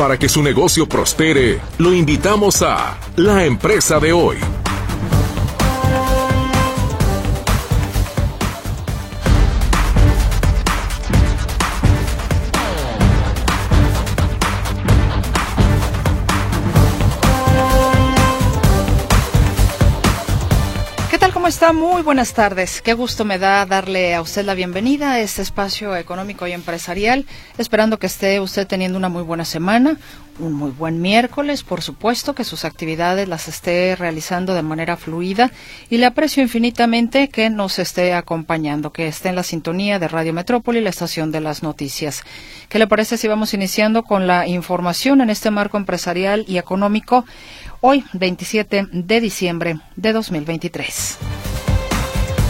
Para que su negocio prospere, lo invitamos a La Empresa de Hoy. Muy buenas tardes. Qué gusto me da darle a usted la bienvenida a este espacio económico y empresarial, esperando que esté usted teniendo una muy buena semana, un muy buen miércoles, por supuesto, que sus actividades las esté realizando de manera fluida y le aprecio infinitamente que nos esté acompañando, que esté en la sintonía de Radio Metrópoli, la estación de las noticias. ¿Qué le parece si vamos iniciando con la información en este marco empresarial y económico? Hoy 27 de diciembre de 2023.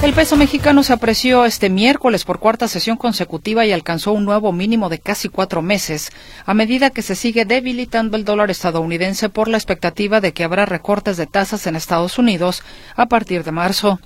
El peso mexicano se apreció este miércoles por cuarta sesión consecutiva y alcanzó un nuevo mínimo de casi cuatro meses, a medida que se sigue debilitando el dólar estadounidense por la expectativa de que habrá recortes de tasas en Estados Unidos a partir de marzo.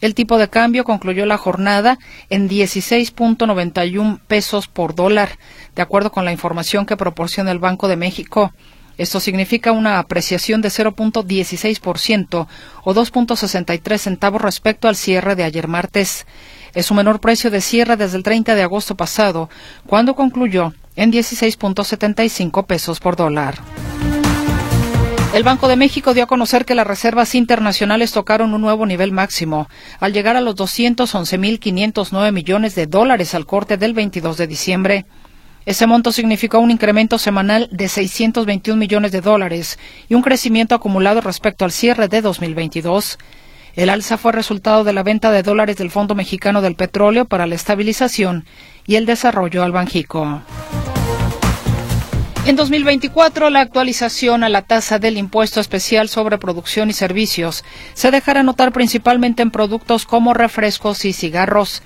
El tipo de cambio concluyó la jornada en 16.91 pesos por dólar, de acuerdo con la información que proporciona el Banco de México. Esto significa una apreciación de 0.16% o 2.63 centavos respecto al cierre de ayer martes. Es su menor precio de cierre desde el 30 de agosto pasado, cuando concluyó en 16.75 pesos por dólar. El Banco de México dio a conocer que las reservas internacionales tocaron un nuevo nivel máximo, al llegar a los 211.509 millones de dólares al corte del 22 de diciembre. Ese monto significó un incremento semanal de 621 millones de dólares y un crecimiento acumulado respecto al cierre de 2022. El alza fue resultado de la venta de dólares del Fondo Mexicano del Petróleo para la estabilización y el desarrollo al Banjico. En 2024, la actualización a la tasa del impuesto especial sobre producción y servicios se dejará notar principalmente en productos como refrescos y cigarros.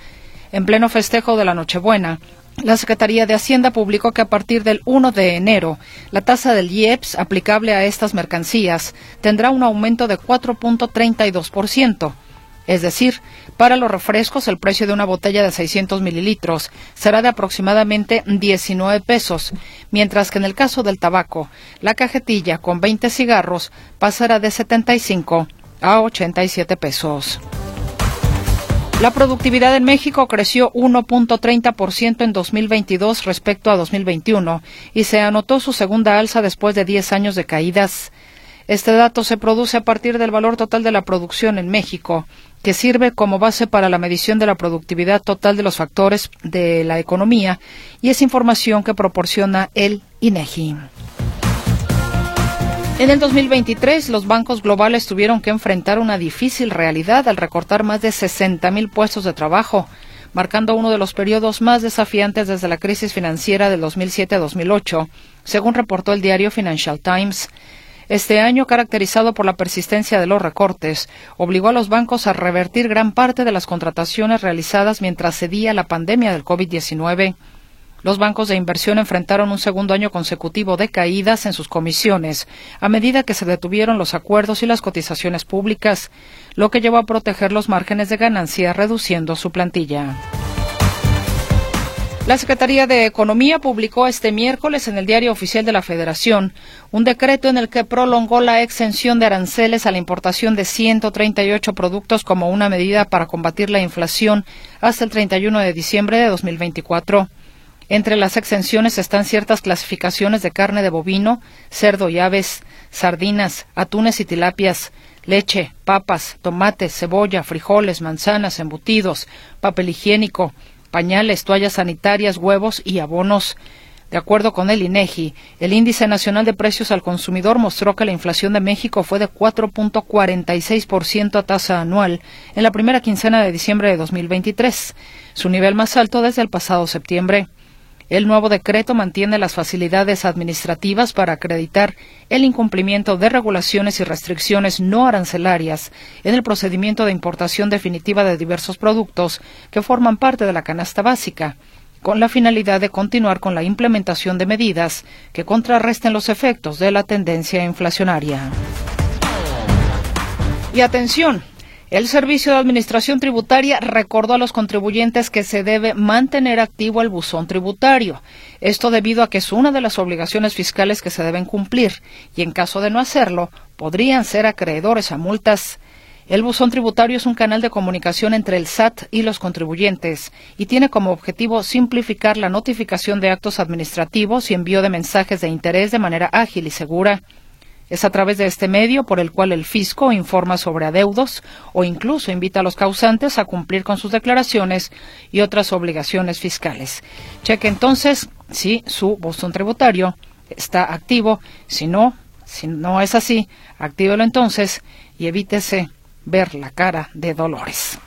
En pleno festejo de la Nochebuena, la Secretaría de Hacienda publicó que a partir del 1 de enero, la tasa del IEPS aplicable a estas mercancías tendrá un aumento de 4.32%. Es decir, para los refrescos el precio de una botella de 600 mililitros será de aproximadamente 19 pesos, mientras que en el caso del tabaco, la cajetilla con 20 cigarros pasará de 75 a 87 pesos. La productividad en México creció 1.30% en 2022 respecto a 2021 y se anotó su segunda alza después de 10 años de caídas. Este dato se produce a partir del valor total de la producción en México, que sirve como base para la medición de la productividad total de los factores de la economía y es información que proporciona el INEGI. En el 2023, los bancos globales tuvieron que enfrentar una difícil realidad al recortar más de 60.000 puestos de trabajo, marcando uno de los periodos más desafiantes desde la crisis financiera del 2007 a 2008, según reportó el diario Financial Times. Este año, caracterizado por la persistencia de los recortes, obligó a los bancos a revertir gran parte de las contrataciones realizadas mientras cedía la pandemia del COVID-19. Los bancos de inversión enfrentaron un segundo año consecutivo de caídas en sus comisiones, a medida que se detuvieron los acuerdos y las cotizaciones públicas, lo que llevó a proteger los márgenes de ganancia reduciendo su plantilla. La Secretaría de Economía publicó este miércoles en el Diario Oficial de la Federación un decreto en el que prolongó la exención de aranceles a la importación de 138 productos como una medida para combatir la inflación hasta el 31 de diciembre de 2024. Entre las exenciones están ciertas clasificaciones de carne de bovino, cerdo y aves, sardinas, atunes y tilapias, leche, papas, tomates, cebolla, frijoles, manzanas, embutidos, papel higiénico, pañales, toallas sanitarias, huevos y abonos. De acuerdo con el INEGI, el índice nacional de precios al consumidor mostró que la inflación de México fue de 4.46% a tasa anual en la primera quincena de diciembre de 2023, su nivel más alto desde el pasado septiembre. El nuevo decreto mantiene las facilidades administrativas para acreditar el incumplimiento de regulaciones y restricciones no arancelarias en el procedimiento de importación definitiva de diversos productos que forman parte de la canasta básica, con la finalidad de continuar con la implementación de medidas que contrarresten los efectos de la tendencia inflacionaria. Y atención, El Servicio de Administración Tributaria recordó a los contribuyentes que se debe mantener activo el buzón tributario. Esto debido a que es una de las obligaciones fiscales que se deben cumplir y en caso de no hacerlo, podrían ser acreedores a multas. El buzón tributario es un canal de comunicación entre el SAT y los contribuyentes y tiene como objetivo simplificar la notificación de actos administrativos y envío de mensajes de interés de manera ágil y segura. Es a través de este medio por el cual el fisco informa sobre adeudos o incluso invita a los causantes a cumplir con sus declaraciones y otras obligaciones fiscales. Cheque entonces si su buzón tributario está activo. Si no, si no es así, actívelo entonces y evítese ver la cara de Dolores.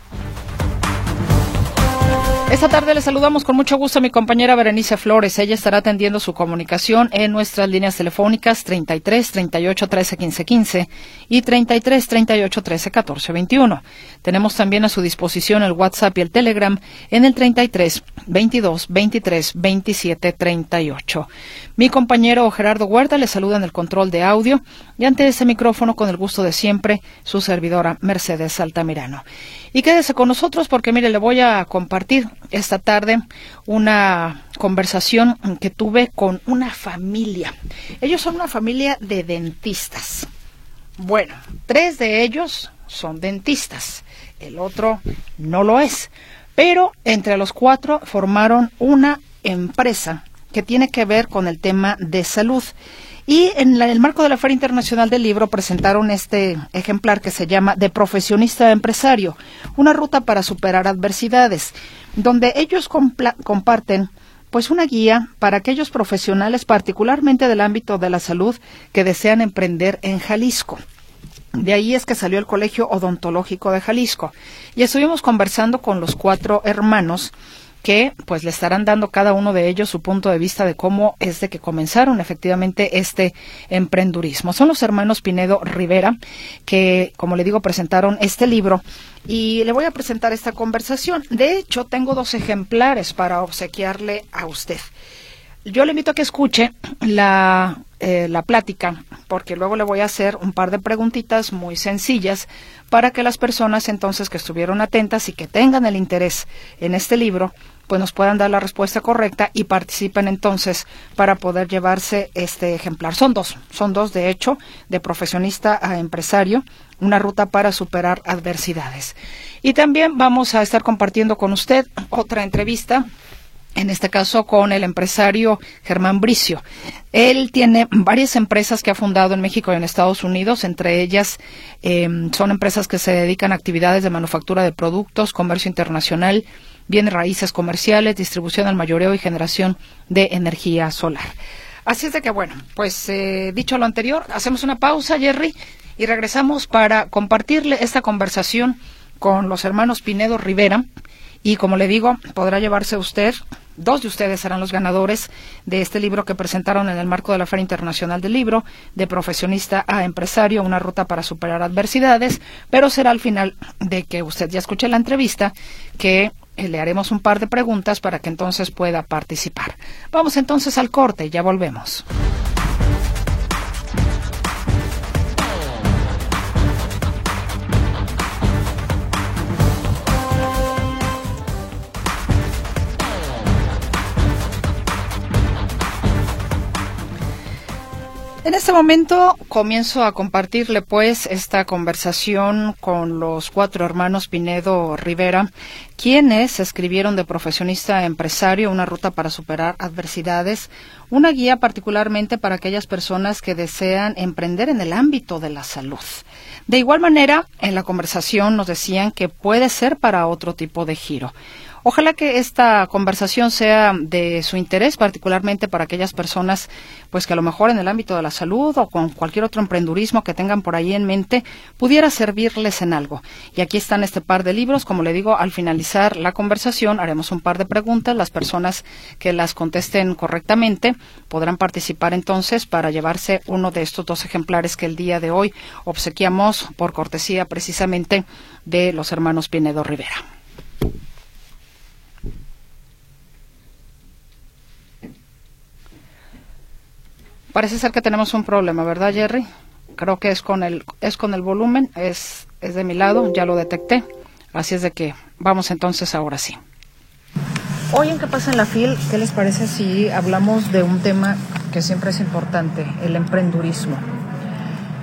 Esta tarde le saludamos con mucho gusto a mi compañera Berenice Flores. Ella estará atendiendo su comunicación en nuestras líneas telefónicas 33 38 13 15 15 y 33 38 13 14 21. Tenemos también a su disposición el WhatsApp y el Telegram en el 33 22 23 27 38. Mi compañero Gerardo Huerta le saluda en el control de audio y ante ese micrófono con el gusto de siempre su servidora Mercedes Altamirano. Y quédese con nosotros porque mire, le voy a compartir esta tarde una conversación que tuve con una familia. Ellos son una familia de dentistas. Bueno, tres de ellos son dentistas, el otro no lo es. Pero entre los cuatro formaron una empresa que tiene que ver con el tema de salud. Y en, el marco de la Feria Internacional del Libro presentaron este ejemplar que se llama De profesionista a empresario, una ruta para superar adversidades, donde ellos comparten pues una guía para aquellos profesionales, particularmente del ámbito de la salud, que desean emprender en Jalisco. De ahí es que salió el Colegio Odontológico de Jalisco. Y estuvimos conversando con los cuatro hermanos que pues le estarán dando cada uno de ellos su punto de vista de cómo es de que comenzaron efectivamente este emprendurismo. Son los hermanos Pinedo Rivera que, como le digo, presentaron este libro y le voy a presentar esta conversación. De hecho, tengo dos ejemplares para obsequiarle a usted. Yo le invito a que escuche la, eh, la plática, porque luego le voy a hacer un par de preguntitas muy sencillas para que las personas entonces que estuvieron atentas y que tengan el interés en este libro pues nos puedan dar la respuesta correcta y participen entonces para poder llevarse este ejemplar. Son dos, son dos de hecho, de profesionista a empresario, una ruta para superar adversidades. Y también vamos a estar compartiendo con usted otra entrevista en este caso con el empresario Germán Bricio. Él tiene varias empresas que ha fundado en México y en Estados Unidos, entre ellas eh, son empresas que se dedican a actividades de manufactura de productos, comercio internacional, bienes raíces comerciales, distribución al mayoreo y generación de energía solar. Así es de que, bueno, pues eh, dicho lo anterior, hacemos una pausa, Jerry, y regresamos para compartirle esta conversación con los hermanos Pinedo Rivera. Y como le digo, podrá llevarse usted, dos de ustedes serán los ganadores de este libro que presentaron en el marco de la Feria Internacional del Libro, de profesionista a empresario, una ruta para superar adversidades, pero será al final de que usted ya escuche la entrevista que eh, le haremos un par de preguntas para que entonces pueda participar. Vamos entonces al corte, ya volvemos. En este momento comienzo a compartirle pues esta conversación con los cuatro hermanos Pinedo Rivera, quienes escribieron de profesionista a empresario una ruta para superar adversidades, una guía particularmente para aquellas personas que desean emprender en el ámbito de la salud. De igual manera, en la conversación nos decían que puede ser para otro tipo de giro. Ojalá que esta conversación sea de su interés, particularmente para aquellas personas, pues que a lo mejor en el ámbito de la salud o con cualquier otro emprendurismo que tengan por ahí en mente, pudiera servirles en algo. Y aquí están este par de libros. Como le digo, al finalizar la conversación haremos un par de preguntas. Las personas que las contesten correctamente podrán participar entonces para llevarse uno de estos dos ejemplares que el día de hoy obsequiamos por cortesía precisamente de los hermanos Pinedo Rivera. Parece ser que tenemos un problema, ¿verdad, Jerry? Creo que es con el es con el volumen, es es de mi lado, ya lo detecté. Así es de que vamos entonces ahora sí. Hoy en ¿Qué pasa en la FIL? ¿Qué les parece si hablamos de un tema que siempre es importante, el emprendurismo?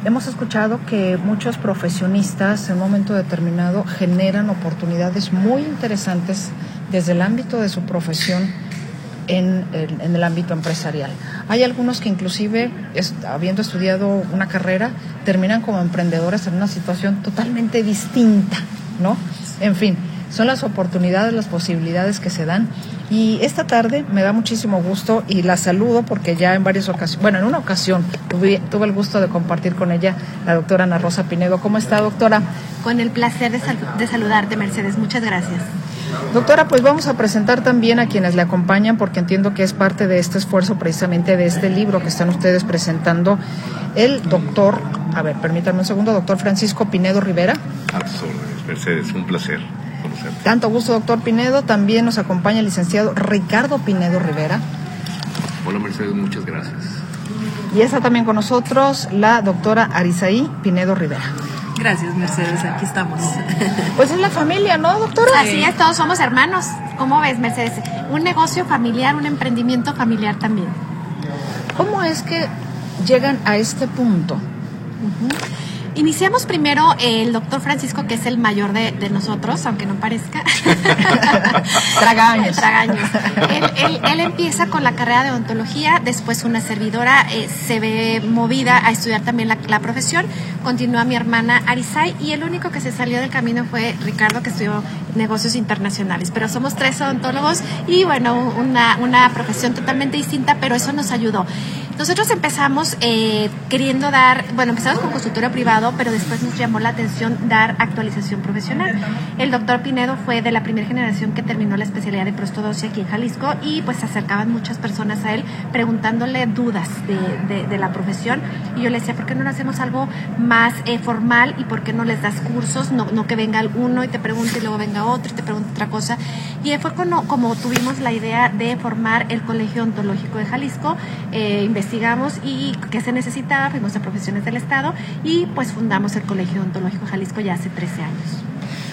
Hemos escuchado que muchos profesionistas en un momento determinado generan oportunidades muy interesantes desde el ámbito de su profesión en el, ámbito empresarial. Hay algunos que inclusive, habiendo estudiado una carrera, terminan como emprendedores en una situación totalmente distinta, ¿no? En fin, son las oportunidades, las posibilidades que se dan. Y esta tarde me da muchísimo gusto y la saludo porque ya en varias ocasiones, bueno, en una ocasión tuve, tuve el gusto de compartir con ella la doctora Ana Rosa Pinedo. ¿Cómo está, doctora? Con el placer de, de saludarte, Mercedes. Muchas gracias. Doctora, pues vamos a presentar también a quienes le acompañan porque entiendo que es parte de este esfuerzo precisamente de este libro que están ustedes presentando. El doctor, a ver, permítanme un segundo, doctor Francisco Pinedo Rivera. Mercedes, un placer. Tanto gusto, doctor Pinedo. También nos acompaña el licenciado Ricardo Pinedo Rivera. Hola, Mercedes, muchas gracias. Y está también con nosotros la doctora Arisaí Pinedo Rivera. Gracias, Mercedes, aquí estamos. Pues es la familia, ¿no, doctora? Así es, todos somos hermanos. ¿Cómo ves, Mercedes? Un negocio familiar, un emprendimiento familiar también. ¿Cómo es que llegan a este punto? Iniciamos primero el doctor Francisco, que es el mayor de, nosotros, aunque no parezca. Tragaños. Tragaños. Él, empieza con la carrera de odontología, después una servidora eh, se ve movida a estudiar también la, profesión, continúa mi hermana Arisay y el único que se salió del camino fue Ricardo, que estudió negocios internacionales. Pero somos tres odontólogos y bueno, una, una profesión totalmente distinta, pero eso nos ayudó. Nosotros empezamos eh, queriendo dar, bueno, empezamos con consultorio privado, pero después nos llamó la atención dar actualización profesional. El doctor Pinedo fue de la primera generación que terminó la especialidad de prostodosia aquí en Jalisco y pues se acercaban muchas personas a él preguntándole dudas de, la profesión. Y yo le decía, ¿por qué no hacemos algo más eh, formal y por qué no les das cursos? No, no que venga uno y te pregunte y luego venga otro y te pregunte otra cosa. Y fue como, como tuvimos la idea de formar el Colegio Ontológico de Jalisco, eh, investigamos y qué se necesitaba, fuimos a profesiones del Estado y pues fundamos el Colegio Ontológico Jalisco ya hace 13 años.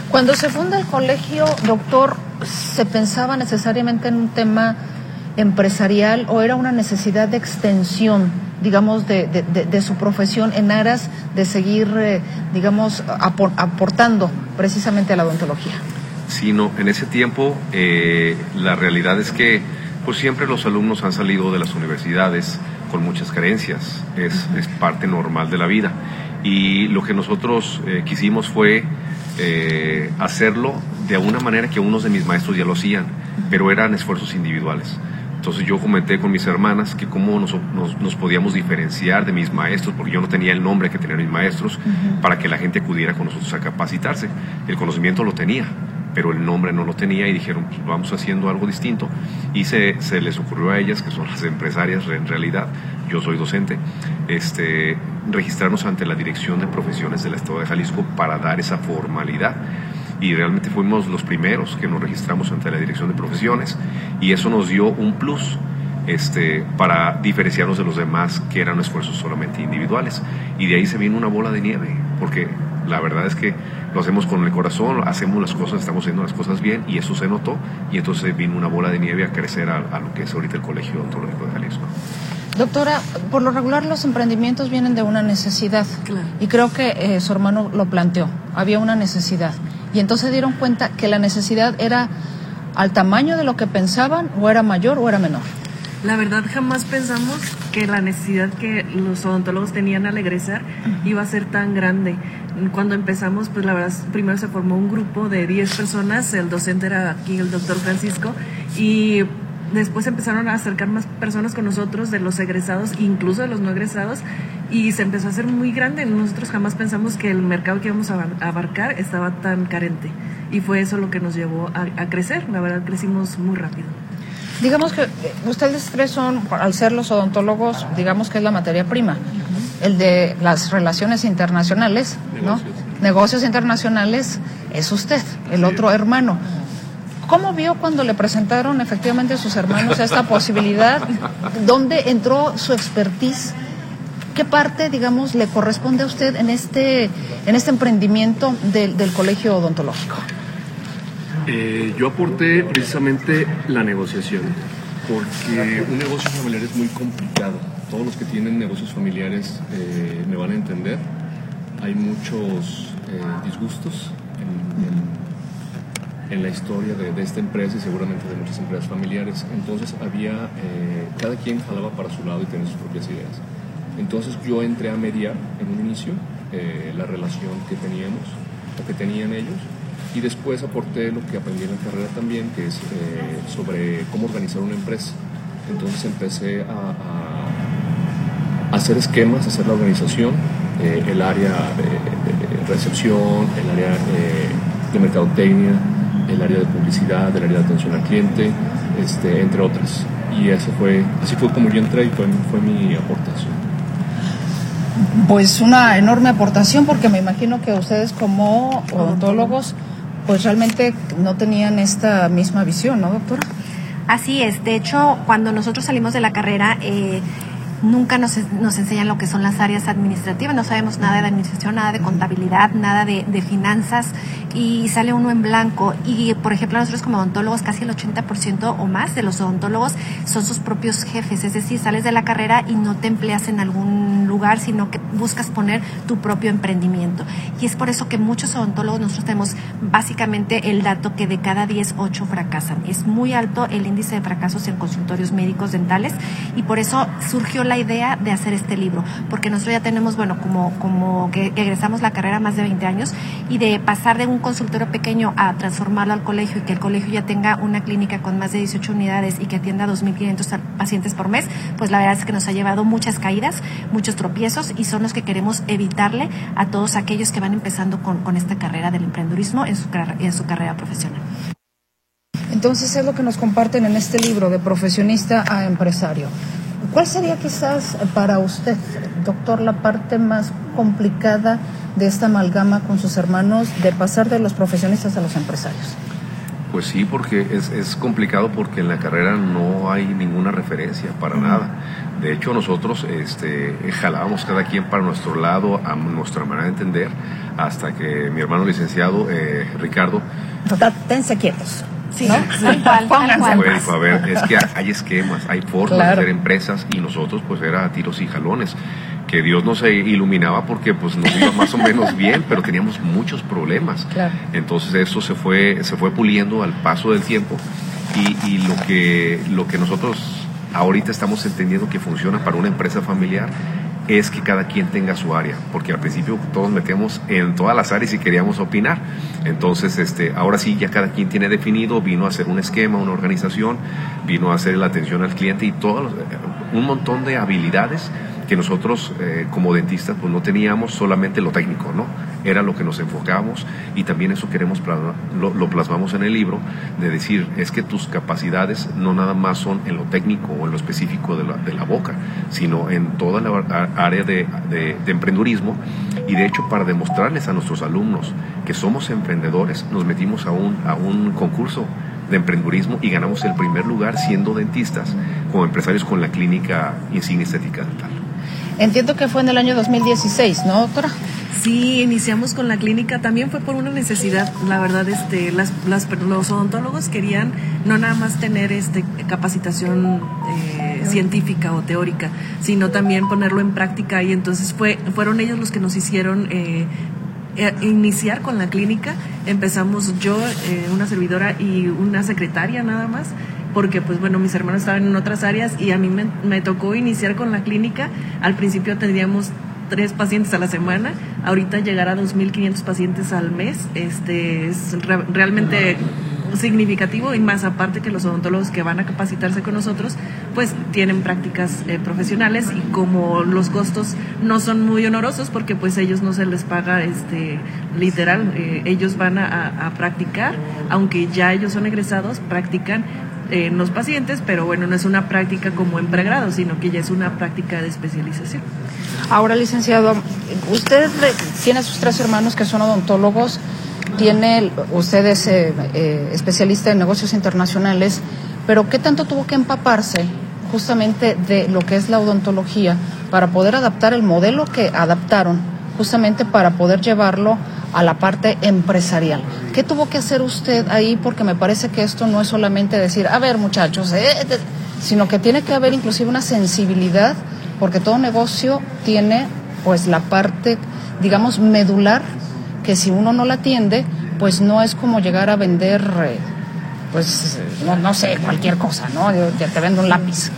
Cuando se funda el colegio, doctor, ¿se pensaba necesariamente en un tema empresarial o era una necesidad de extensión, digamos, de, de, su profesión en aras de seguir, eh, digamos, aportando precisamente a la odontología? Sino en ese tiempo eh, la realidad es que pues siempre los alumnos han salido de las universidades con muchas carencias, es, es parte normal de la vida. Y lo que nosotros eh, quisimos fue eh, hacerlo de una manera que unos de mis maestros ya lo hacían, pero eran esfuerzos individuales. Entonces yo comenté con mis hermanas que cómo nos, nos, podíamos diferenciar de mis maestros, porque yo no tenía el nombre que tenían mis maestros, para que la gente acudiera con nosotros a capacitarse. El conocimiento lo tenía, pero el nombre no lo tenía y dijeron, pues vamos haciendo algo distinto. Y se, se les ocurrió a ellas, que son las empresarias en realidad, yo soy docente, este, registrarnos ante la Dirección de Profesiones del Estado de Jalisco para dar esa formalidad. Y realmente fuimos los primeros que nos registramos ante la Dirección de Profesiones y eso nos dio un plus este, para diferenciarnos de los demás que eran esfuerzos solamente individuales. Y de ahí se vino una bola de nieve, porque la verdad es que lo hacemos con el corazón, hacemos las cosas, estamos haciendo las cosas bien y eso se notó y entonces vino una bola de nieve a crecer a, lo que es ahorita el Colegio Ontológico de Jalisco. Doctora, por lo regular los emprendimientos vienen de una necesidad y creo que eh, su hermano lo planteó, había una necesidad y entonces dieron cuenta que la necesidad era al tamaño de lo que pensaban o era mayor o era menor. La verdad jamás pensamos que la necesidad que los odontólogos tenían al egresar iba a ser tan grande. Cuando empezamos, pues la verdad, primero se formó un grupo de 10 personas, el docente era aquí el doctor Francisco, y después empezaron a acercar más personas con nosotros, de los egresados, incluso de los no egresados, y se empezó a hacer muy grande. Nosotros jamás pensamos que el mercado que íbamos a abarcar estaba tan carente, y fue eso lo que nos llevó a crecer. La verdad, crecimos muy rápido. Digamos que eh, ustedes tres son, al ser los odontólogos, digamos que es la materia prima. El de las relaciones internacionales, ¿no? Negocios internacionales es usted, el otro hermano. ¿Cómo vio cuando le presentaron efectivamente a sus hermanos esta posibilidad? ¿Dónde entró su expertise? qué parte, digamos, le corresponde a usted en este, en este emprendimiento del, del colegio odontológico? Eh, yo aporté precisamente la negociación, porque un negocio familiar es muy complicado. Todos los que tienen negocios familiares eh, me van a entender. Hay muchos eh, disgustos en, en, la historia de, de, esta empresa y seguramente de muchas empresas familiares. Entonces había, cada quien jalaba para su lado y tenía sus propias ideas. Entonces yo entré a mediar en un inicio la relación que teníamos o que tenían ellos y después aporté lo que aprendí en la carrera también, que es eh, sobre cómo organizar una empresa. Entonces empecé a, a hacer esquemas, a hacer la organización, eh, el área de, de, recepción, el área eh, de mercadotecnia, el área de publicidad, el área de atención al cliente, este, entre otras. Y eso fue, así fue como yo entré y fue, fue mi aportación. Pues una enorme aportación porque me imagino que ustedes como odontólogos pues realmente no tenían esta misma visión, ¿no, doctora? Así es. De hecho, cuando nosotros salimos de la carrera, eh, nunca nos, nos, enseñan lo que son las áreas administrativas, no sabemos nada de administración, nada de contabilidad, nada de, de, finanzas y sale uno en blanco. Y por ejemplo, nosotros como odontólogos, casi el 80% o más de los odontólogos son sus propios jefes, es decir, sales de la carrera y no te empleas en algún lugar, sino que buscas poner tu propio emprendimiento. Y es por eso que muchos odontólogos nosotros tenemos básicamente el dato que de cada 10, 8 fracasan. Es muy alto el índice de fracasos en consultorios médicos dentales y por eso surgió la idea de hacer este libro, porque nosotros ya tenemos, bueno, como, como que egresamos la carrera más de 20 años y de pasar de un consultorio pequeño a transformarlo al colegio y que el colegio ya tenga una clínica con más de 18 unidades y que atienda a 2.500 pacientes por mes, pues la verdad es que nos ha llevado muchas caídas, muchos tropiezos y son los que queremos evitarle a todos aquellos que van empezando con, con esta carrera del emprendurismo en su, en su carrera profesional. Entonces es lo que nos comparten en este libro de profesionista a empresario. ¿Cuál sería quizás para usted, doctor, la parte más complicada de esta amalgama con sus hermanos de pasar de los profesionistas a los empresarios? Pues sí, porque es, es complicado porque en la carrera no hay ninguna referencia para uh -huh. nada. De hecho, nosotros este, jalábamos cada quien para nuestro lado, a nuestra manera de entender, hasta que mi hermano licenciado, eh, Ricardo... Tense quietos. Sí, ¿no? tal cual, tal cual. Bueno, a ver, es que hay esquemas, hay formas claro. de hacer empresas y nosotros pues era tiros y jalones. Que Dios nos iluminaba porque pues nos iba más o menos bien, pero teníamos muchos problemas. Claro. Entonces eso se fue, se fue puliendo al paso del tiempo y, y lo, que, lo que nosotros ahorita estamos entendiendo que funciona para una empresa familiar es que cada quien tenga su área, porque al principio todos metíamos en todas las áreas y queríamos opinar. Entonces, este, ahora sí, ya cada quien tiene definido, vino a hacer un esquema, una organización, vino a hacer la atención al cliente y todo, un montón de habilidades que nosotros eh, como dentistas pues no teníamos solamente lo técnico, ¿no? Era lo que nos enfocábamos y también eso queremos plasmar, lo, lo, plasmamos en el libro de decir, es que tus capacidades no nada más son en lo técnico o en lo específico de la, de la boca, sino en toda la área de, de, de emprendurismo y de hecho para demostrarles a nuestros alumnos que somos emprendedores, nos metimos a un, a un concurso de emprendurismo y ganamos el primer lugar siendo dentistas como empresarios con la clínica Insignia Estética Dental. Entiendo que fue en el año 2016, ¿no, doctora? Sí, iniciamos con la clínica, también fue por una necesidad, la verdad, este, las, las, los odontólogos querían no nada más tener este, capacitación eh, científica o teórica, sino también ponerlo en práctica y entonces fue, fueron ellos los que nos hicieron eh, iniciar con la clínica. Empezamos yo, eh, una servidora y una secretaria nada más porque pues bueno, mis hermanos estaban en otras áreas y a mí me, tocó iniciar con la clínica. Al principio tendríamos tres pacientes a la semana, ahorita llegar a 2.500 pacientes al mes, este es re realmente significativo y más aparte que los odontólogos que van a capacitarse con nosotros pues tienen prácticas eh, profesionales y como los costos no son muy honorosos porque pues ellos no se les paga este literal eh, ellos van a, practicar aunque ya ellos son egresados practican en los pacientes, pero bueno, no es una práctica como en pregrado, sino que ya es una práctica de especialización. Ahora, licenciado, usted tiene a sus tres hermanos que son odontólogos, tiene, usted es eh, eh, especialista en negocios internacionales, pero ¿qué tanto tuvo que empaparse justamente de lo que es la odontología para poder adaptar el modelo que adaptaron, justamente para poder llevarlo a la parte empresarial. ¿Qué tuvo que hacer usted ahí? Porque me parece que esto no es solamente decir, a ver muchachos, eh, sino que tiene que haber inclusive una sensibilidad, porque todo negocio tiene pues la parte, digamos, medular, que si uno no la atiende, pues no es como llegar a vender, eh, pues, no, sé, cualquier cosa, ¿no? Te vendo un lápiz.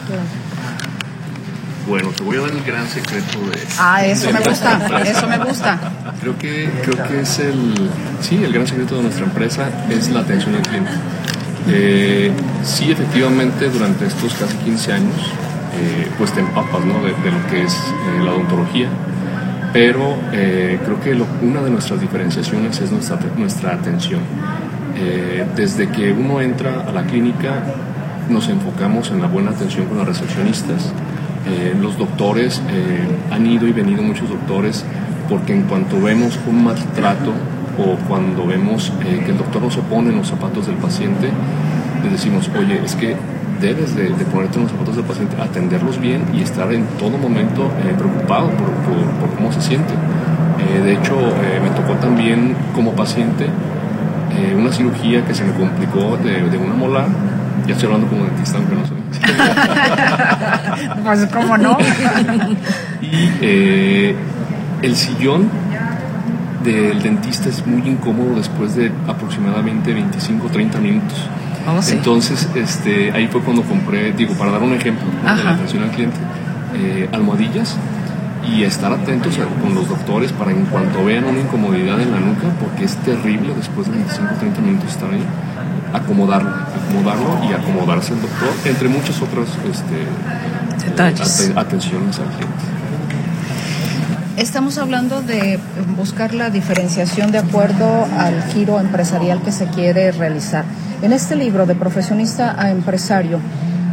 Bueno, te voy a dar el gran secreto de... Ah, eso me gusta, eso me gusta. Creo que, creo que es el, sí, el gran secreto de nuestra empresa es la atención al cliente. Eh, sí, efectivamente, durante estos casi 15 años, eh, pues te empapas ¿no? de, lo que es eh, la odontología, pero creo que una de nuestras diferenciaciones es nuestra, nuestra atención. desde que uno entra a la clínica, nos enfocamos en la buena atención con los recepcionistas. Los doctores, han ido y venido muchos doctores porque en cuanto vemos un maltrato o cuando vemos eh, que el doctor no se pone en los zapatos del paciente, le decimos, oye, es que debes de, ponerte en los zapatos del paciente, atenderlos bien y estar en todo momento eh, preocupado por, cómo se siente. Eh, de hecho, me tocó también como paciente una cirugía que se me complicó de, de, una molar. Ya estoy hablando como dentista, aunque no soy. pues, ¿cómo no? y el sillón del dentista es muy incómodo después de aproximadamente 25 30 minutos. Oh, Entonces, este, ahí fue cuando compré, digo, para dar un ejemplo de la atención al cliente, eh, almohadillas y estar atentos con los doctores para en cuanto vean una incomodidad en la nuca, porque es terrible después de 25 30 minutos estar ahí, acomodarlo, acomodarlo y acomodarse el doctor, entre muchas otras este, atenciones al cliente. Estamos hablando de buscar la diferenciación de acuerdo al giro empresarial que se quiere realizar. En este libro, de profesionista a empresario,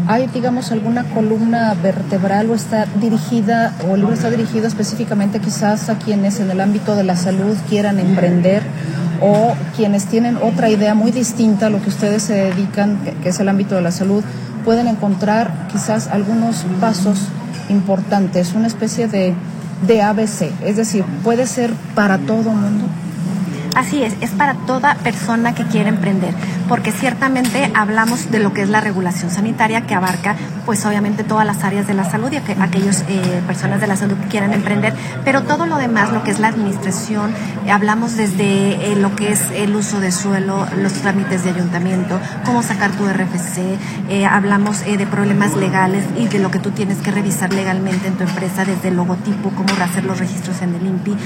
¿hay, digamos, alguna columna vertebral o está dirigida, o el libro está dirigido específicamente quizás a quienes en el ámbito de la salud quieran emprender o quienes tienen otra idea muy distinta a lo que ustedes se dedican, que es el ámbito de la salud, pueden encontrar quizás algunos pasos importantes, una especie de de ABC, es decir, puede ser para todo mundo. Así es, es para toda persona que quiere emprender, porque ciertamente hablamos de lo que es la regulación sanitaria que abarca pues obviamente todas las áreas de la salud y aquellas eh, personas de la salud que quieran emprender, pero todo lo demás, lo que es la administración, hablamos desde eh, lo que es el uso de suelo, los trámites de ayuntamiento, cómo sacar tu RFC, eh, hablamos de problemas legales y de lo que tú tienes que revisar legalmente en tu empresa, desde el logotipo, cómo hacer los registros en el INPI.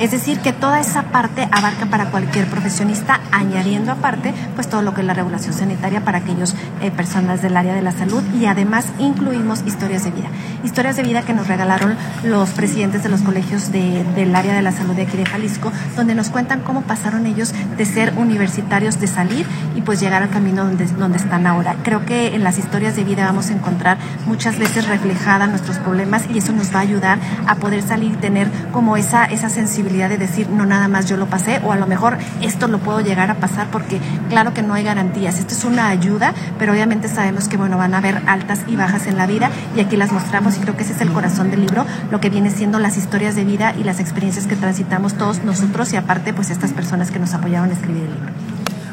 Es decir, que toda esa parte abarca para cualquier profesionista, añadiendo aparte pues todo lo que es la regulación sanitaria para aquellas eh, personas del área de la salud y además incluimos historias de vida. Historias de vida que nos regalaron los presidentes de los colegios del área de la salud de aquí de Jalisco, donde nos cuentan cómo pasaron ellos de ser universitarios, de salir y pues llegar al camino donde, donde están ahora. Creo que en las historias de vida vamos a encontrar muchas veces reflejadas nuestros problemas y eso nos va a ayudar a poder salir y tener como esa, esa sensibilidad de decir, no nada más yo lo pasé o a lo mejor esto lo puedo llegar a pasar porque claro que no garantías. Esto es una ayuda, pero obviamente sabemos que bueno, van a haber altas y bajas en la vida y aquí las mostramos y creo que ese es el corazón del libro, lo que viene siendo las historias de vida y las experiencias que transitamos todos nosotros y aparte pues estas personas que nos apoyaron a escribir el libro.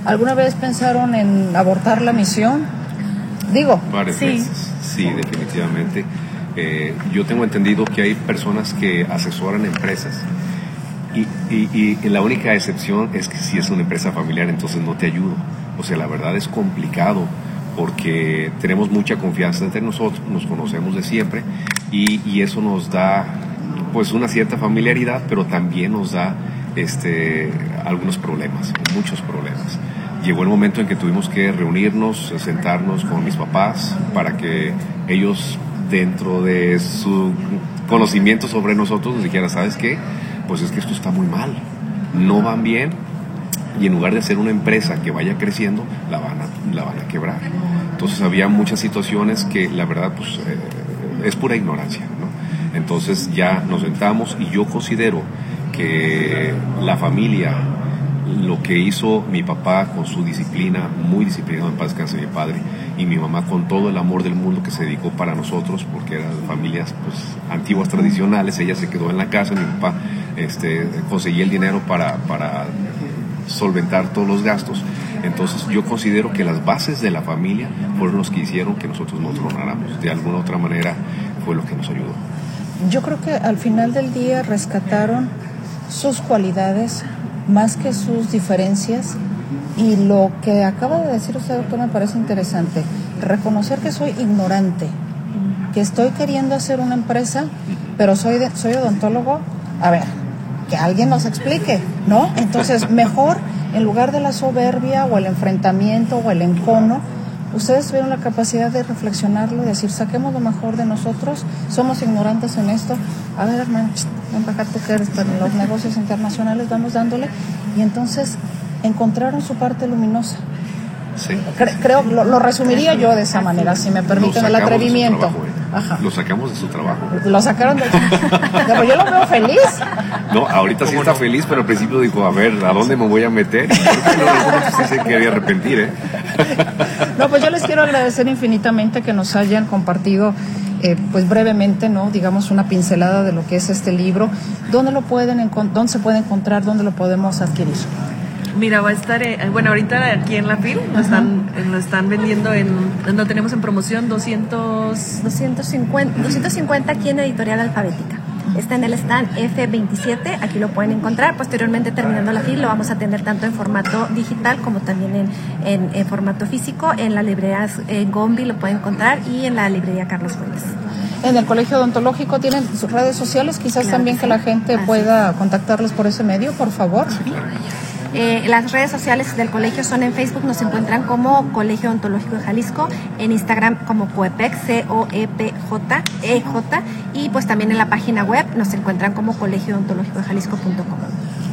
¿Alguna vez pensaron en abortar la misión? Digo, sí. Sí, definitivamente. Eh, yo tengo entendido que hay personas que asesoran empresas y, la única excepción es que si es una empresa familiar, entonces no te ayudo. O sea, la verdad es complicado porque tenemos mucha confianza entre nosotros, nos conocemos de siempre y, eso nos da pues una cierta familiaridad, pero también nos da este, algunos problemas, muchos problemas. Llegó el momento en que tuvimos que reunirnos, sentarnos con mis papás para que ellos dentro de su conocimiento sobre nosotros nos dijeran, ¿sabes qué? pues es que esto está muy mal, no van bien y en lugar de hacer una empresa que vaya creciendo, la van a, la van a quebrar. Entonces había muchas situaciones que la verdad pues eh, es pura ignorancia. ¿no? Entonces ya nos sentamos y yo considero que la familia lo que hizo mi papá con su disciplina, muy disciplinado en paz descanse mi padre, y mi mamá con todo el amor del mundo que se dedicó para nosotros, porque eran familias pues, antiguas, tradicionales, ella se quedó en la casa, mi papá este, conseguía el dinero para, para solventar todos los gastos. Entonces yo considero que las bases de la familia fueron los que hicieron que nosotros nos tronáramos. De alguna otra manera fue lo que nos ayudó. Yo creo que al final del día rescataron sus cualidades más que sus diferencias y lo que acaba de decir usted, doctor, me parece interesante. Reconocer que soy ignorante, que estoy queriendo hacer una empresa, pero soy, soy odontólogo. A ver, que alguien nos explique, ¿no? Entonces, mejor, en lugar de la soberbia o el enfrentamiento o el encono, ustedes tuvieron la capacidad de reflexionarlo, de decir, saquemos lo mejor de nosotros, somos ignorantes en esto. A ver, hermano, ven para acá tú que eres para los negocios internacionales, vamos dándole. Y entonces encontraron su parte luminosa. Sí. creo, lo, resumiría yo de esa manera, si me permiten el atrevimiento. ¿eh? Lo sacamos de su trabajo. Lo sacaron de pero yo lo veo feliz. No, ahorita sí está feliz, pero al principio dijo, a ver, ¿a dónde me voy a meter? Y no, sí se quería arrepentir, ¿eh? No, pues yo les quiero agradecer infinitamente que nos hayan compartido eh, pues brevemente, ¿no? Digamos una pincelada de lo que es este libro. ¿Dónde lo pueden dónde se puede encontrar, dónde lo podemos adquirir? Mira, va a estar, eh, bueno, ahorita aquí en la FIL lo están, lo están vendiendo en, lo tenemos en promoción 200... 250, 250 aquí en Editorial Alfabética. Está en el stand F27, aquí lo pueden encontrar. Posteriormente, terminando la FIL, lo vamos a tener tanto en formato digital como también en, en, formato físico. En la librería eh, Gombi lo pueden encontrar y en la librería Carlos Fuentes. En el Colegio Odontológico tienen sus redes sociales, quizás también que, la gente pueda contactarlos por ese medio, por favor. Eh, las redes sociales del colegio son en Facebook, nos encuentran como Colegio Ontológico de Jalisco, en Instagram como COEPEC, C-O-E-P-J, E-J, y pues también en la página web nos encuentran como Colegio Ontológico de Jalisco.com.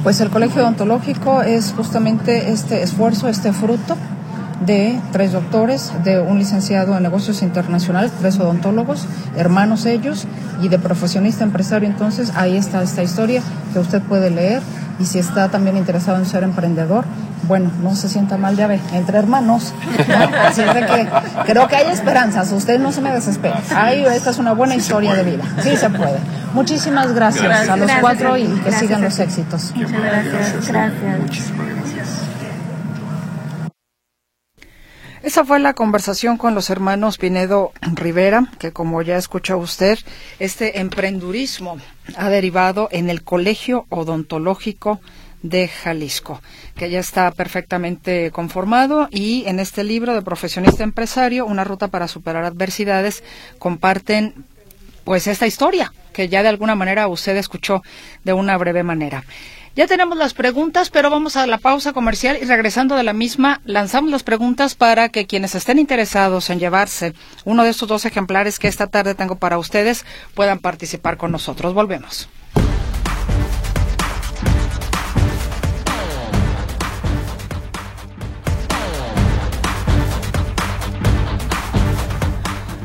Pues el Colegio Odontológico es justamente este esfuerzo, este fruto de tres doctores, de un licenciado en negocios internacionales, tres odontólogos, hermanos ellos, y de profesionista empresario. Entonces, ahí está esta historia que usted puede leer y si está también interesado en ser emprendedor, bueno, no se sienta mal, ya ve, entre hermanos. Así es de que creo que hay esperanzas, usted no se me desespera. Ahí, esta es una buena historia de vida, sí se puede. Muchísimas gracias, a los cuatro y que sigan los éxitos. Muchas gracias. Gracias. Muchísimas gracias. Esa fue la conversación con los hermanos Pinedo Rivera, que como ya escuchó usted, este emprendurismo ha derivado en el Colegio Odontológico de Jalisco, que ya está perfectamente conformado y en este libro de profesionista empresario, una ruta para superar adversidades, comparten pues esta historia que ya de alguna manera usted escuchó de una breve manera. Ya tenemos las preguntas, pero vamos a la pausa comercial y regresando de la misma, lanzamos las preguntas para que quienes estén interesados en llevarse uno de estos dos ejemplares que esta tarde tengo para ustedes puedan participar con nosotros. Volvemos.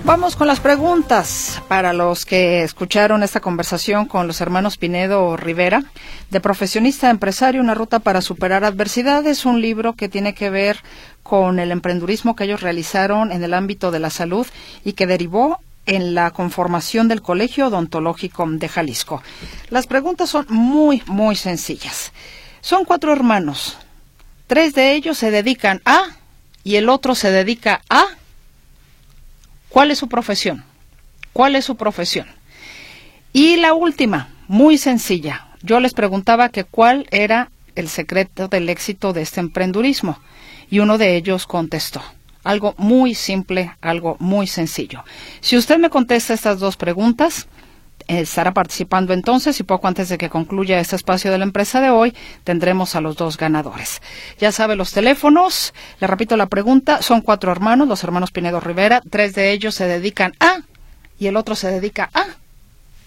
Vamos con las preguntas para los que escucharon esta conversación con los hermanos Pinedo Rivera, de profesionista empresario, una ruta para superar adversidades, un libro que tiene que ver con el emprendurismo que ellos realizaron en el ámbito de la salud y que derivó en la conformación del Colegio Odontológico de Jalisco. Las preguntas son muy, muy sencillas. Son cuatro hermanos. Tres de ellos se dedican a y el otro se dedica a ¿Cuál es su profesión? ¿Cuál es su profesión? Y la última, muy sencilla. Yo les preguntaba que cuál era el secreto del éxito de este emprendurismo y uno de ellos contestó. Algo muy simple, algo muy sencillo. Si usted me contesta estas dos preguntas, estará participando entonces y poco antes de que concluya este espacio de la empresa de hoy tendremos a los dos ganadores. Ya sabe los teléfonos, le repito la pregunta, son cuatro hermanos, los hermanos Pinedo Rivera, tres de ellos se dedican a y el otro se dedica a.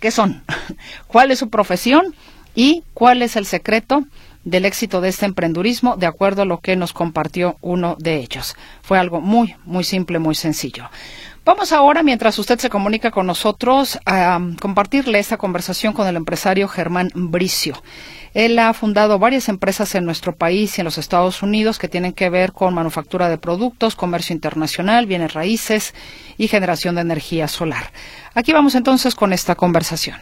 ¿Qué son? ¿Cuál es su profesión y cuál es el secreto del éxito de este emprendurismo de acuerdo a lo que nos compartió uno de ellos? Fue algo muy, muy simple, muy sencillo. Vamos ahora, mientras usted se comunica con nosotros, a um, compartirle esta conversación con el empresario Germán Bricio. Él ha fundado varias empresas en nuestro país y en los Estados Unidos que tienen que ver con manufactura de productos, comercio internacional, bienes raíces y generación de energía solar. Aquí vamos entonces con esta conversación.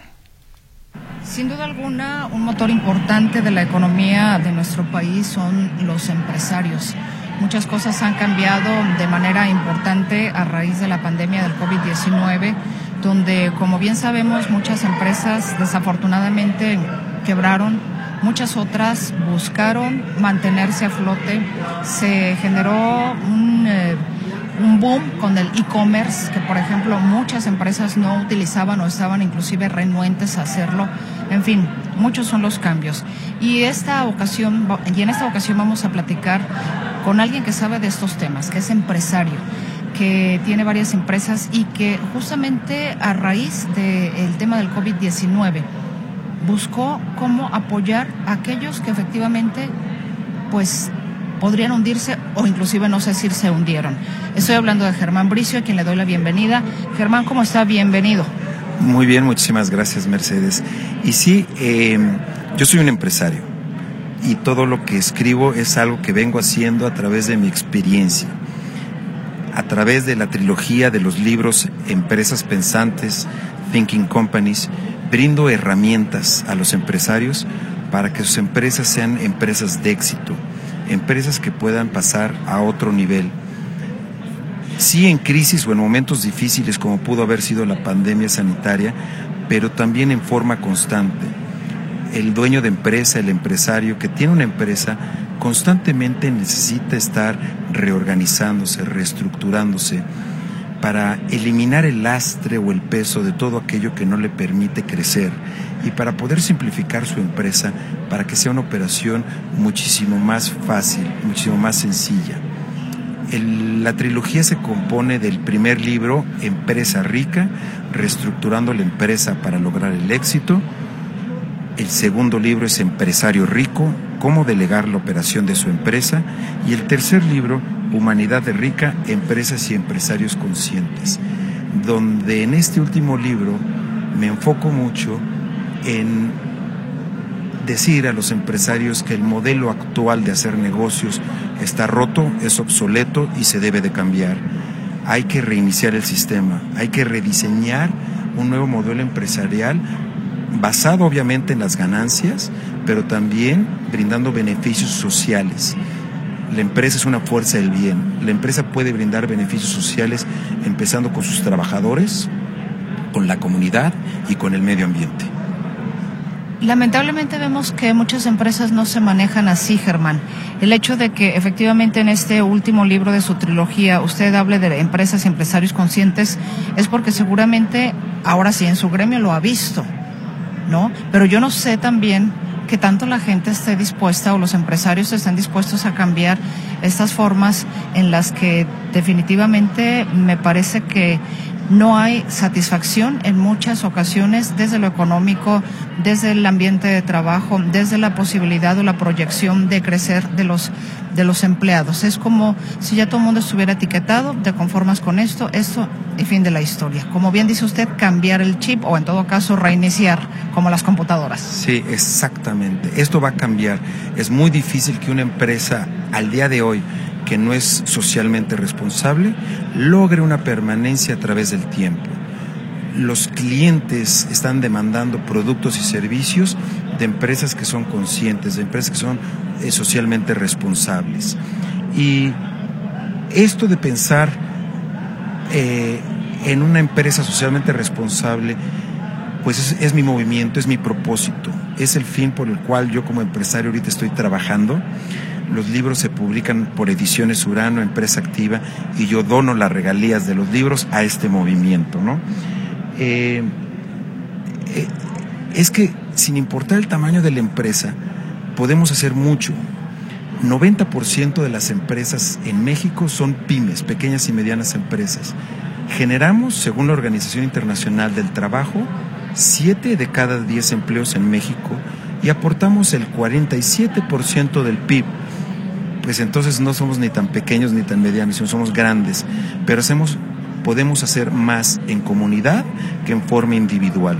Sin duda alguna, un motor importante de la economía de nuestro país son los empresarios. Muchas cosas han cambiado de manera importante a raíz de la pandemia del COVID-19, donde, como bien sabemos, muchas empresas desafortunadamente quebraron, muchas otras buscaron mantenerse a flote. Se generó un... Eh, un boom con el e-commerce, que por ejemplo muchas empresas no utilizaban o estaban inclusive renuentes a hacerlo. En fin, muchos son los cambios. Y esta ocasión, y en esta ocasión vamos a platicar con alguien que sabe de estos temas, que es empresario, que tiene varias empresas y que justamente a raíz del tema del COVID-19 buscó cómo apoyar a aquellos que efectivamente pues podrían hundirse o inclusive no sé si se hundieron. Estoy hablando de Germán Bricio, a quien le doy la bienvenida. Germán, ¿cómo está? Bienvenido. Muy bien, muchísimas gracias Mercedes. Y sí, em, yo soy un empresario y todo lo que escribo es algo que vengo haciendo a través de mi experiencia, a través de la trilogía de los libros Empresas Pensantes, Thinking Companies, brindo herramientas a los empresarios para que sus empresas sean empresas de éxito, empresas que puedan pasar a otro nivel. Sí en crisis o en momentos difíciles como pudo haber sido la pandemia sanitaria, pero también en forma constante. El dueño de empresa, el empresario que tiene una empresa, constantemente necesita estar reorganizándose, reestructurándose para eliminar el lastre o el peso de todo aquello que no le permite crecer y para poder simplificar su empresa para que sea una operación muchísimo más fácil, muchísimo más sencilla. la trilogía se compone del primer libro, Empresa Rica, reestructurando la empresa para lograr el éxito. El segundo libro es Empresario Rico, cómo delegar la operación de su empresa. Y el tercer libro, Humanidad de Rica, Empresas y Empresarios Conscientes, donde en este último libro me enfoco mucho en decir a los empresarios que el modelo actual de hacer negocios está roto, es obsoleto y se debe de cambiar. Hay que reiniciar el sistema, hay que rediseñar un nuevo modelo empresarial basado obviamente en las ganancias, pero también brindando beneficios sociales. La empresa es una fuerza del bien. La empresa puede brindar beneficios sociales empezando con sus trabajadores, con la comunidad y con el medio ambiente. Lamentablemente vemos que muchas empresas no se manejan así, Germán. El hecho de que efectivamente en este último libro de su trilogía usted hable de empresas y empresarios conscientes es porque seguramente ahora sí en su gremio lo ha visto, ¿no? Pero yo no sé también que tanto la gente esté dispuesta o los empresarios estén dispuestos a cambiar estas formas en las que definitivamente me parece que no hay satisfacción en muchas ocasiones desde lo económico, desde el ambiente de trabajo, desde la posibilidad o la proyección de crecer de los de los empleados. Es como si ya todo el mundo estuviera etiquetado, te conformas con esto, esto y fin de la historia. Como bien dice usted, cambiar el chip o en todo caso reiniciar como las computadoras. Sí, exactamente. Esto va a cambiar. Es muy difícil que una empresa al día de hoy que no es socialmente responsable logre una permanencia a través del tiempo. Los clientes están demandando productos y servicios de empresas que son conscientes, de empresas que son eh, socialmente responsables. Y esto de pensar eh, en una empresa socialmente responsable, pues es, es, mi movimiento, es mi propósito, es el fin por el cual yo como empresario ahorita estoy trabajando los libros se publican por Ediciones Urano, empresa activa, y yo dono las regalías de los libros a este movimiento, ¿no? Eh, eh, es que sin importar el tamaño de la empresa, podemos hacer mucho. 90% de las empresas en México son pymes, pequeñas y medianas empresas. Generamos, según la Organización Internacional del Trabajo, 7 de cada 10 empleos en México y aportamos el 47% del PIB pues entonces no somos ni tan pequeños ni tan medianos, somos grandes, pero hacemos podemos hacer más en comunidad que en forma individual.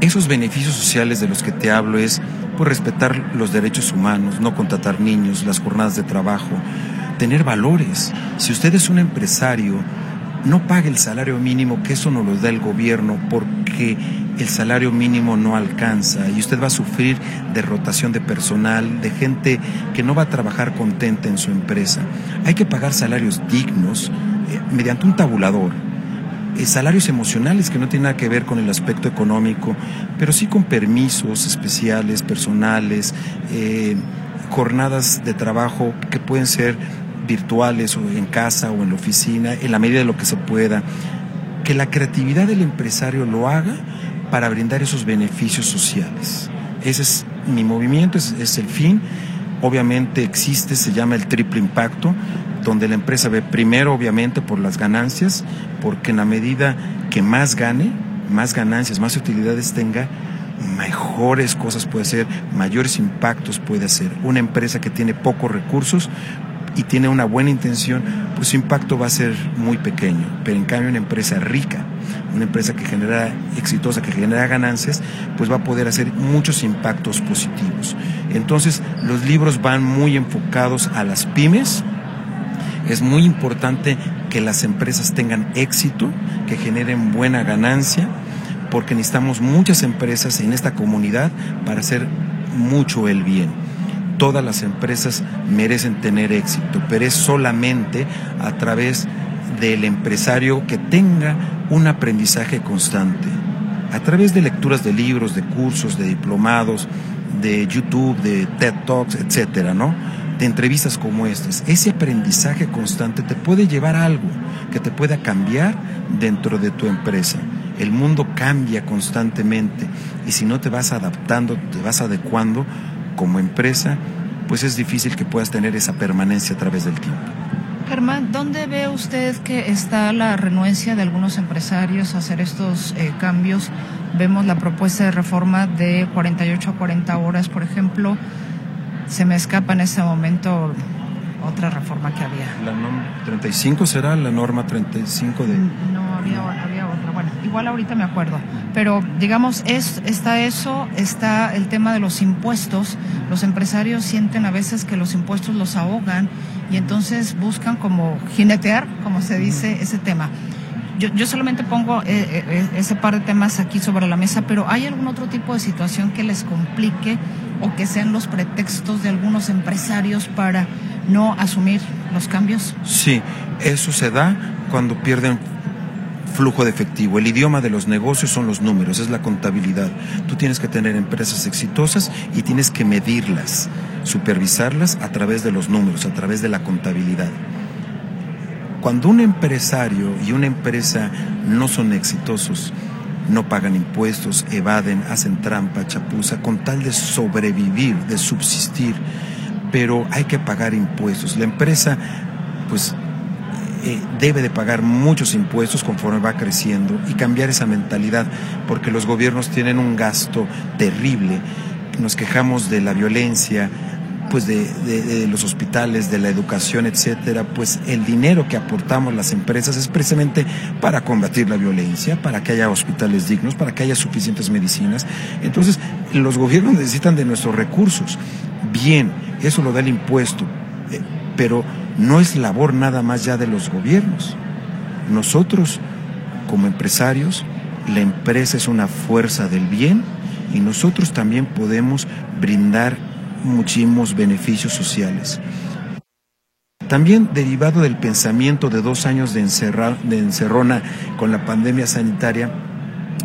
Esos beneficios sociales de los que te hablo es por respetar los derechos humanos, no contratar niños, las jornadas de trabajo, tener valores. Si usted es un empresario, no pague el salario mínimo, que eso no lo da el gobierno, porque el salario mínimo no alcanza y usted va a sufrir de rotación de personal, de gente que no va a trabajar contenta en su empresa. Hay que pagar salarios dignos eh, mediante un tabulador eh, salarios emocionales que no tienen nada que ver con el aspecto económico, pero sí con permisos especiales, personales, eh, jornadas de trabajo que pueden ser virtuales o en casa o en la oficina, en la medida de lo que se pueda. Que la creatividad del empresario lo haga para brindar esos beneficios sociales. Ese es mi movimiento, es el fin. Obviamente existe, se llama el triple impacto, donde la empresa ve primero, obviamente, por las ganancias, porque en la medida que más gane, más ganancias, más utilidades tenga, mejores cosas puede hacer, mayores impactos puede hacer. Una empresa que tiene pocos recursos y tiene una buena intención, pues su impacto va a ser muy pequeño. Pero en cambio una empresa rica, una empresa que genera exitosa, que genera ganancias, pues va a poder hacer muchos impactos positivos. Entonces los libros van muy enfocados a las pymes, es muy importante que las empresas tengan éxito, que generen buena ganancia, porque necesitamos muchas empresas en esta comunidad para hacer mucho el bien. Todas las empresas merecen tener éxito, pero es solamente a través del empresario que tenga un aprendizaje constante. A través de lecturas de libros, de cursos, de diplomados, de YouTube, de TED Talks, etcétera, ¿no? de entrevistas como estas, ese aprendizaje constante te puede llevar a algo que te pueda cambiar dentro de tu empresa. El mundo cambia constantemente y si no te vas adaptando, te vas adecuando como empresa, pues es difícil que puedas tener esa permanencia a través del tiempo. Germán, ¿dónde ve usted que está la renuencia de algunos empresarios a hacer estos eh, cambios? Vemos la propuesta de reforma de 48 a 40 horas, por ejemplo se me escapa en ese momento otra reforma que había. ¿La norma 35 será la norma 35 de...? No, había, había otra. Bueno, igual ahorita me acuerdo. Pero digamos, es, está eso, está el tema de los impuestos. Los empresarios sienten a veces que los impuestos los ahogan y entonces buscan como jinetear, como se dice, ese tema. Yo, yo, solamente pongo eh, eh, ese par de temas aquí sobre la mesa, pero ¿hay algún otro tipo de situación que les complique o que sean los pretextos de algunos empresarios para no asumir los cambios? Sí, eso se da cuando pierden flujo de efectivo. El idioma de los negocios son los números, es la contabilidad. Tú tienes que tener empresas exitosas y tienes que medirlas, supervisarlas a través de los números, a través de la contabilidad. Cuando un empresario y una empresa no son exitosos, no pagan impuestos, evaden, hacen trampa, chapuza, con tal de sobrevivir, de subsistir. Pero hay que pagar impuestos. La empresa, pues, eh, debe de pagar muchos impuestos conforme va creciendo y cambiar esa mentalidad, porque los gobiernos tienen un gasto terrible. Nos quejamos de la violencia, pues de, los hospitales, de la educación, etcétera, pues el dinero que aportamos las empresas es precisamente para combatir la violencia, para que haya hospitales dignos, para que haya suficientes medicinas. Entonces, los gobiernos necesitan de nuestros recursos. Bien, eso lo da el impuesto, eh, pero no es labor nada más ya de los gobiernos. Nosotros, como empresarios, la empresa es una fuerza del bien y nosotros también podemos brindar muchísimos beneficios sociales. También derivado del pensamiento de dos años de, encerrona con la pandemia sanitaria,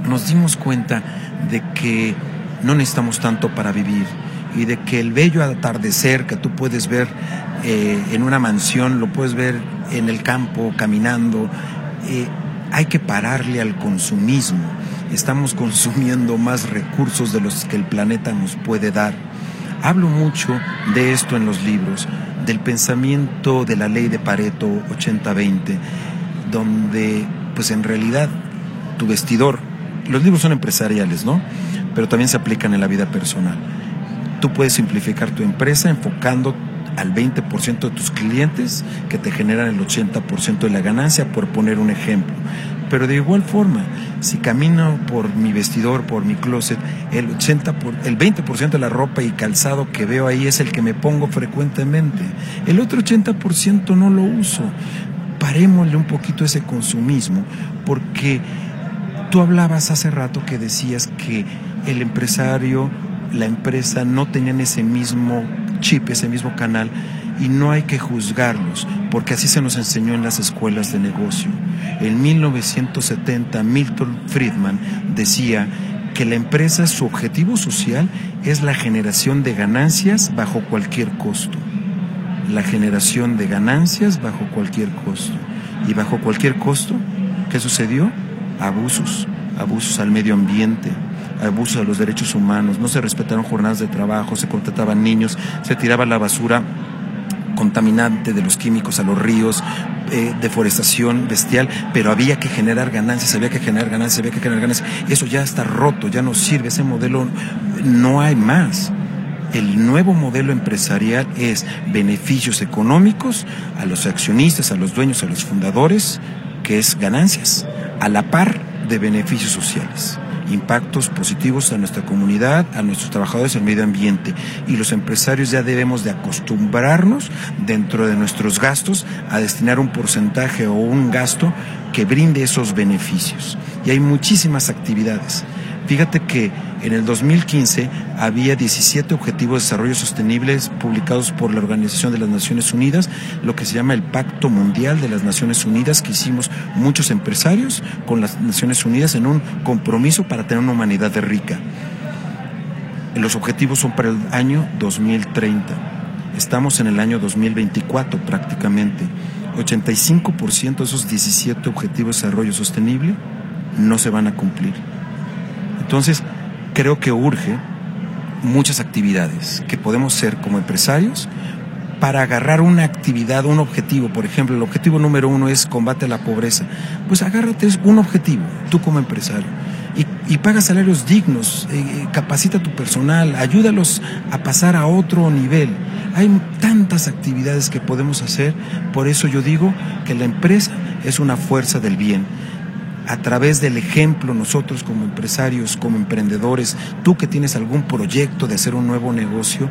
nos dimos cuenta de que no necesitamos tanto para vivir y de que el bello atardecer que tú puedes ver eh, en una mansión, lo puedes ver en el campo, caminando, eh, hay que pararle al consumismo. Estamos consumiendo más recursos de los que el planeta nos puede dar Hablo mucho de esto en los libros, del pensamiento de la ley de Pareto 80-20, donde pues en realidad tu vestidor, los libros son empresariales, ¿no? Pero también se aplican en la vida personal. Tú puedes simplificar tu empresa enfocando al 20% de tus clientes que te generan el 80% de la ganancia, por poner un ejemplo. Pero de igual forma, si camino por mi vestidor, por mi closet, el 80 por, el 20% de la ropa y calzado que veo ahí es el que me pongo frecuentemente. El otro 80% no lo uso. Parémosle un poquito ese consumismo porque tú hablabas hace rato que decías que el empresario, la empresa no tenían ese mismo chip, ese mismo canal y no hay que juzgarlos, porque así se nos enseñó en las escuelas de negocio. En 1970, Milton Friedman decía que la empresa, su objetivo social es la generación de ganancias bajo cualquier costo. La generación de ganancias bajo cualquier costo. Y bajo cualquier costo, ¿qué sucedió? Abusos, abusos al medio ambiente, abusos a los derechos humanos, no se respetaron jornadas de trabajo, se contrataban niños, se tiraba la basura contaminante de los químicos a los ríos, eh, deforestación bestial, pero había que generar ganancias, había que generar ganancias, había que generar ganancias. Eso ya está roto, ya no sirve, ese modelo no hay más. El nuevo modelo empresarial es beneficios económicos a los accionistas, a los dueños, a los fundadores, que es ganancias, a la par de beneficios sociales impactos positivos a nuestra comunidad, a nuestros trabajadores, al medio ambiente. Y los empresarios ya debemos de acostumbrarnos dentro de nuestros gastos a destinar un porcentaje o un gasto que brinde esos beneficios. Y hay muchísimas actividades. Fíjate que en el 2015 había 17 Objetivos de Desarrollo Sostenibles publicados por la Organización de las Naciones Unidas, lo que se llama el Pacto Mundial de las Naciones Unidas, que hicimos muchos empresarios con las Naciones Unidas en un compromiso para tener una humanidad rica. Los objetivos son para el año 2030. Estamos en el año 2024 prácticamente. 85% de esos 17 Objetivos de Desarrollo Sostenible no se van a cumplir. Entonces, creo que urge muchas actividades que podemos ser como empresarios para agarrar una actividad, un objetivo. Por ejemplo, el objetivo número uno es combate a la pobreza. Pues agárrate un objetivo, tú como empresario. Y, paga salarios dignos, eh, eh, capacita a tu personal, ayúdalos a pasar a otro nivel. Hay tantas actividades que podemos hacer, por eso yo digo que la empresa es una fuerza del bien a través del ejemplo nosotros como empresarios, como emprendedores, tú que tienes algún proyecto de hacer un nuevo negocio,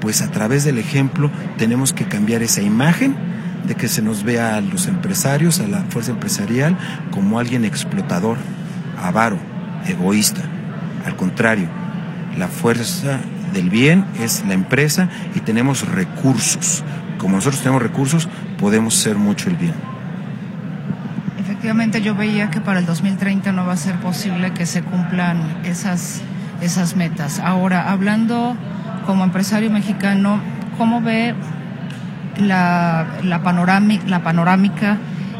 pues a través del ejemplo tenemos que cambiar esa imagen de que se nos vea a los empresarios, a la fuerza empresarial, como alguien explotador, avaro, egoísta. Al contrario, la fuerza del bien es la empresa y tenemos recursos. Como nosotros tenemos recursos, podemos ser mucho el bien efectivamente yo veía que para el 2030 no va a ser posible que se cumplan esas, esas metas. Ahora, hablando como empresario mexicano, ¿cómo ve la, la, panorámica, la panorámica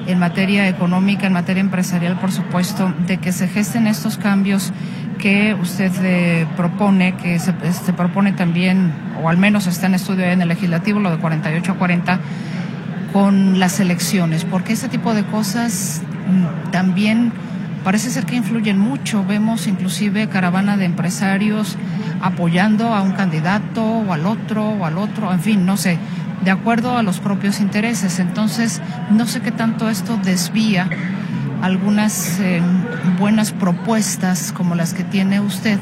en materia económica, en materia empresarial, por supuesto, de que se gesten estos cambios que usted eh, propone, que se, propone también, o al menos está en estudio en el legislativo, lo de 48 a 40, con las elecciones, porque ese tipo de cosas también parece ser que influyen mucho. Vemos inclusive caravana de empresarios apoyando a un candidato o al otro o al otro, en fin, no sé, de acuerdo a los propios intereses. Entonces, no sé qué tanto esto desvía algunas eh, buenas propuestas como las que tiene usted,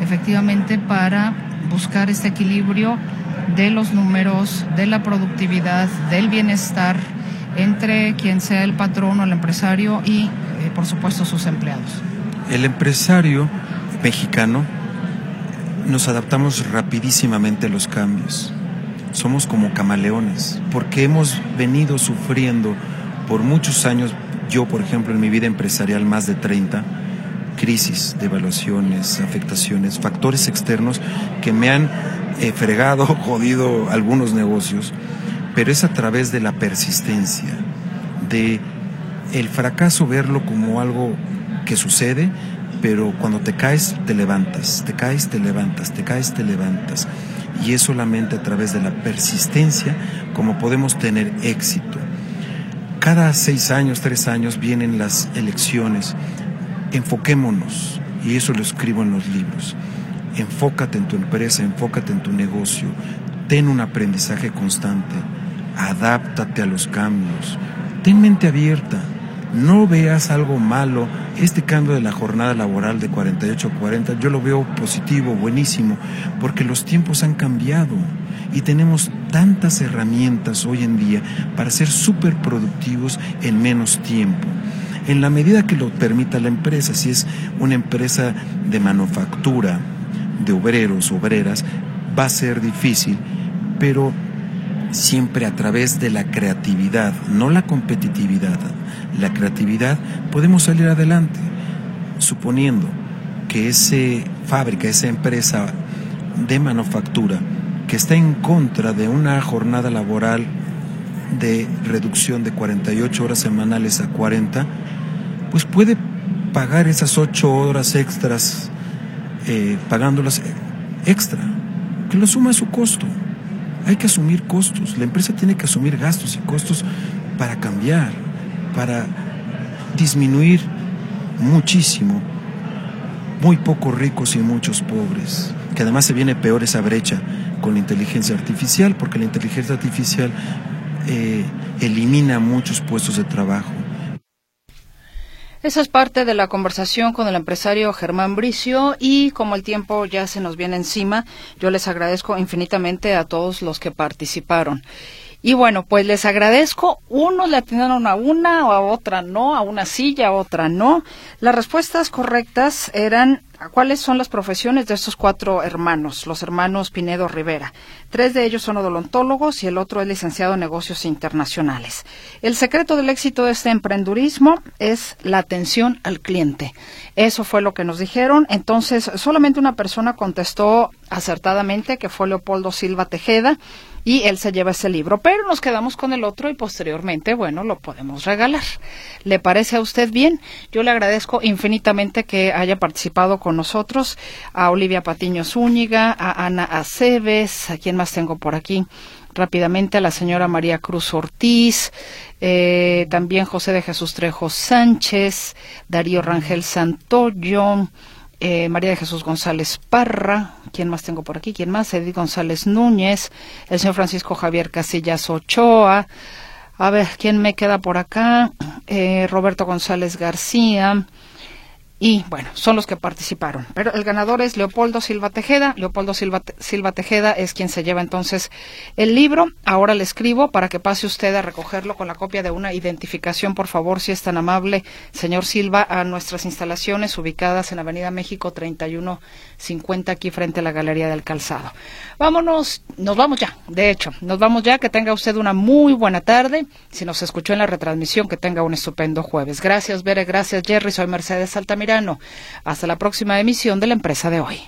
efectivamente, para buscar este equilibrio de los números, de la productividad, del bienestar entre quien sea el patrón o el empresario y, eh, por supuesto, sus empleados. El empresario mexicano nos adaptamos rapidísimamente a los cambios. Somos como camaleones, porque hemos venido sufriendo por muchos años, yo por ejemplo en mi vida empresarial más de 30, crisis, devaluaciones, afectaciones, factores externos que me han eh, fregado, jodido algunos negocios pero es a través de la persistencia, de el fracaso verlo como algo que sucede, pero cuando te caes te levantas, te caes te levantas, te caes te levantas. Y es solamente a través de la persistencia como podemos tener éxito. Cada seis años, tres años vienen las elecciones. Enfoquémonos, y eso lo escribo en los libros. Enfócate en tu empresa, enfócate en tu negocio, ten un aprendizaje constante, adáptate a los cambios, ten mente abierta, no veas algo malo. Este cambio de la jornada laboral de 48 a 40, yo lo veo positivo, buenísimo, porque los tiempos han cambiado y tenemos tantas herramientas hoy en día para ser súper productivos en menos tiempo. En la medida que lo permita la empresa, si es una empresa de manufactura, de obreros, obreras, va a ser difícil, pero siempre a través de la creatividad, no la competitividad, la creatividad, podemos salir adelante, suponiendo que esa fábrica, esa empresa de manufactura que está en contra de una jornada laboral de reducción de 48 horas semanales a 40, pues puede pagar esas 8 horas extras, eh, pagándolas extra, que lo suma a su costo. Hay que asumir costos, la empresa tiene que asumir gastos y costos para cambiar para disminuir muchísimo, muy pocos ricos y muchos pobres, que además se viene peor esa brecha con la inteligencia artificial, porque la inteligencia artificial eh, elimina muchos puestos de trabajo. Esa es parte de la conversación con el empresario Germán Bricio y como el tiempo ya se nos viene encima, yo les agradezco infinitamente a todos los que participaron. Y bueno, pues les agradezco. Unos le atinaron a una, a otra no, a una silla, a otra no. Las respuestas correctas eran ¿Cuáles son las profesiones de estos cuatro hermanos, los hermanos Pinedo Rivera? Tres de ellos son odontólogos y el otro es licenciado en negocios internacionales. El secreto del éxito de este emprendurismo es la atención al cliente. Eso fue lo que nos dijeron. Entonces, solamente una persona contestó acertadamente, que fue Leopoldo Silva Tejeda y él se lleva ese libro. Pero nos quedamos con el otro y posteriormente, bueno, lo podemos regalar. ¿Le parece a usted bien? Yo le agradezco infinitamente que haya participado con nosotros, a Olivia Patiño Zúñiga, a Ana Aceves, a quién más tengo por aquí rápidamente a la señora María Cruz Ortiz, eh, también José de Jesús Trejo Sánchez, Darío Rangel Santoyo, eh, María de Jesús González Parra, ¿quién más tengo por aquí? ¿Quién más? Edith González Núñez, el señor Francisco Javier Casillas Ochoa, a ver, ¿quién me queda por acá? Eh, Roberto González García, y bueno, son los que participaron. Pero el ganador es Leopoldo Silva Tejeda. Leopoldo Silva, Silva Tejeda es quien se lleva entonces el libro. Ahora le escribo para que pase usted a recogerlo con la copia de una identificación, por favor, si es tan amable, señor Silva, a nuestras instalaciones ubicadas en Avenida México 3150, aquí frente a la Galería del Calzado. Vámonos, nos vamos ya, de hecho, nos vamos ya. Que tenga usted una muy buena tarde. Si nos escuchó en la retransmisión, que tenga un estupendo jueves. Gracias, Bere, gracias, Jerry. Soy Mercedes Altamira hasta la próxima emisión de la empresa de hoy.